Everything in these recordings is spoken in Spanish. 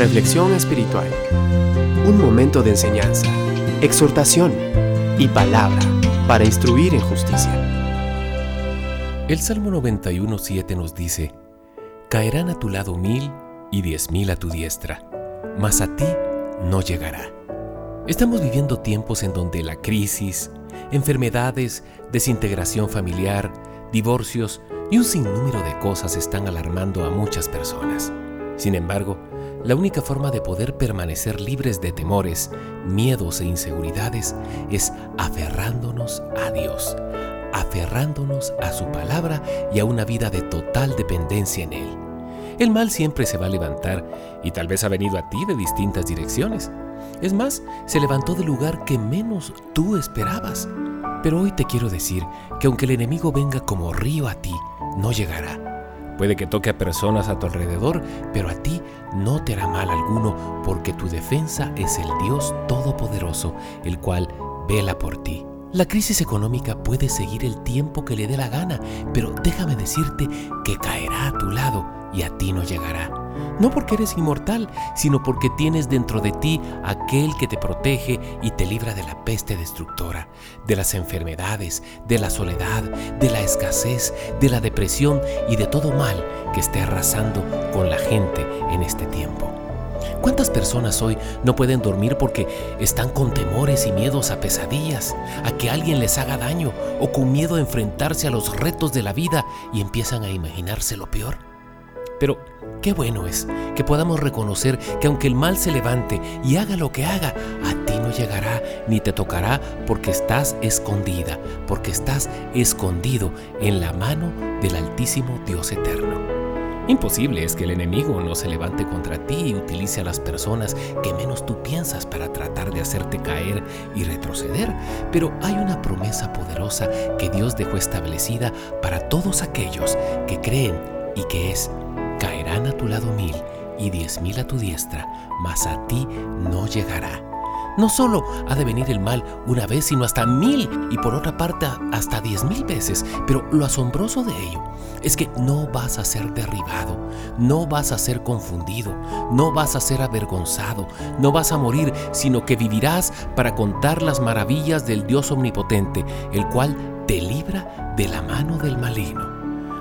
Reflexión espiritual. Un momento de enseñanza, exhortación y palabra para instruir en justicia. El Salmo 91.7 nos dice, Caerán a tu lado mil y diez mil a tu diestra, mas a ti no llegará. Estamos viviendo tiempos en donde la crisis, enfermedades, desintegración familiar, divorcios y un sinnúmero de cosas están alarmando a muchas personas. Sin embargo, la única forma de poder permanecer libres de temores, miedos e inseguridades es aferrándonos a Dios, aferrándonos a su palabra y a una vida de total dependencia en Él. El mal siempre se va a levantar y tal vez ha venido a ti de distintas direcciones. Es más, se levantó del lugar que menos tú esperabas. Pero hoy te quiero decir que aunque el enemigo venga como río a ti, no llegará. Puede que toque a personas a tu alrededor, pero a ti no te hará mal alguno, porque tu defensa es el Dios Todopoderoso, el cual vela por ti. La crisis económica puede seguir el tiempo que le dé la gana, pero déjame decirte que caerá a tu lado y a ti no llegará no porque eres inmortal, sino porque tienes dentro de ti aquel que te protege y te libra de la peste destructora, de las enfermedades, de la soledad, de la escasez, de la depresión y de todo mal que esté arrasando con la gente en este tiempo. ¿Cuántas personas hoy no pueden dormir porque están con temores y miedos a pesadillas, a que alguien les haga daño o con miedo a enfrentarse a los retos de la vida y empiezan a imaginarse lo peor? Pero Qué bueno es que podamos reconocer que aunque el mal se levante y haga lo que haga, a ti no llegará ni te tocará porque estás escondida, porque estás escondido en la mano del Altísimo Dios eterno. Imposible es que el enemigo no se levante contra ti y utilice a las personas que menos tú piensas para tratar de hacerte caer y retroceder, pero hay una promesa poderosa que Dios dejó establecida para todos aquellos que creen y que es A tu lado mil y diez mil a tu diestra, mas a ti no llegará. No solo ha de venir el mal una vez, sino hasta mil y por otra parte hasta diez mil veces. Pero lo asombroso de ello es que no vas a ser derribado, no vas a ser confundido, no vas a ser avergonzado, no vas a morir, sino que vivirás para contar las maravillas del Dios omnipotente, el cual te libra de la mano del maligno.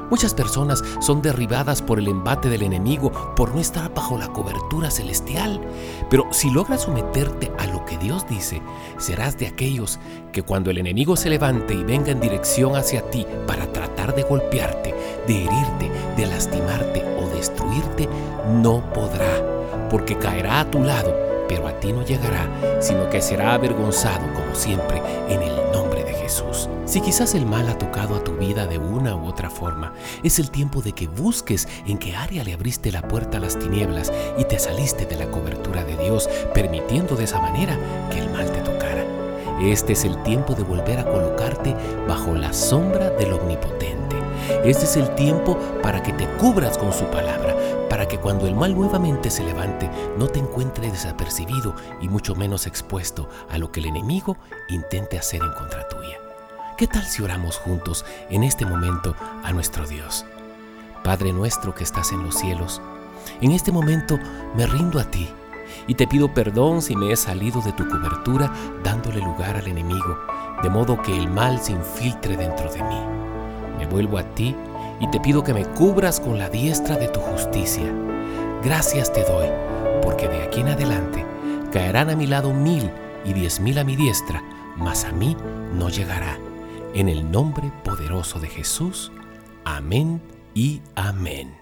Muchas personas son derribadas por el embate del enemigo por no estar bajo la cobertura celestial. Pero si logras someterte a lo que Dios dice, serás de aquellos que cuando el enemigo se levante y venga en dirección hacia ti para tratar de golpearte, de herirte, de lastimarte o destruirte, no podrá, porque caerá a tu lado, pero a ti no llegará, sino que será avergonzado como siempre en el Jesús. Si quizás el mal ha tocado a tu vida de una u otra forma, es el tiempo de que busques en qué área le abriste la puerta a las tinieblas y te saliste de la cobertura de Dios, permitiendo de esa manera que el mal te tocara. Este es el tiempo de volver a colocarte bajo la sombra del Omnipotente. Este es el tiempo para que te cubras con su palabra, para que cuando el mal nuevamente se levante no te encuentre desapercibido y mucho menos expuesto a lo que el enemigo intente hacer en contra tuya. ¿Qué tal si oramos juntos en este momento a nuestro Dios? Padre nuestro que estás en los cielos, en este momento me rindo a ti y te pido perdón si me he salido de tu cobertura dándole lugar al enemigo, de modo que el mal se infiltre dentro de mí. Me vuelvo a ti y te pido que me cubras con la diestra de tu justicia. Gracias te doy, porque de aquí en adelante caerán a mi lado mil y diez mil a mi diestra, mas a mí no llegará en el nombre poderoso de Jesús. Amén y amén.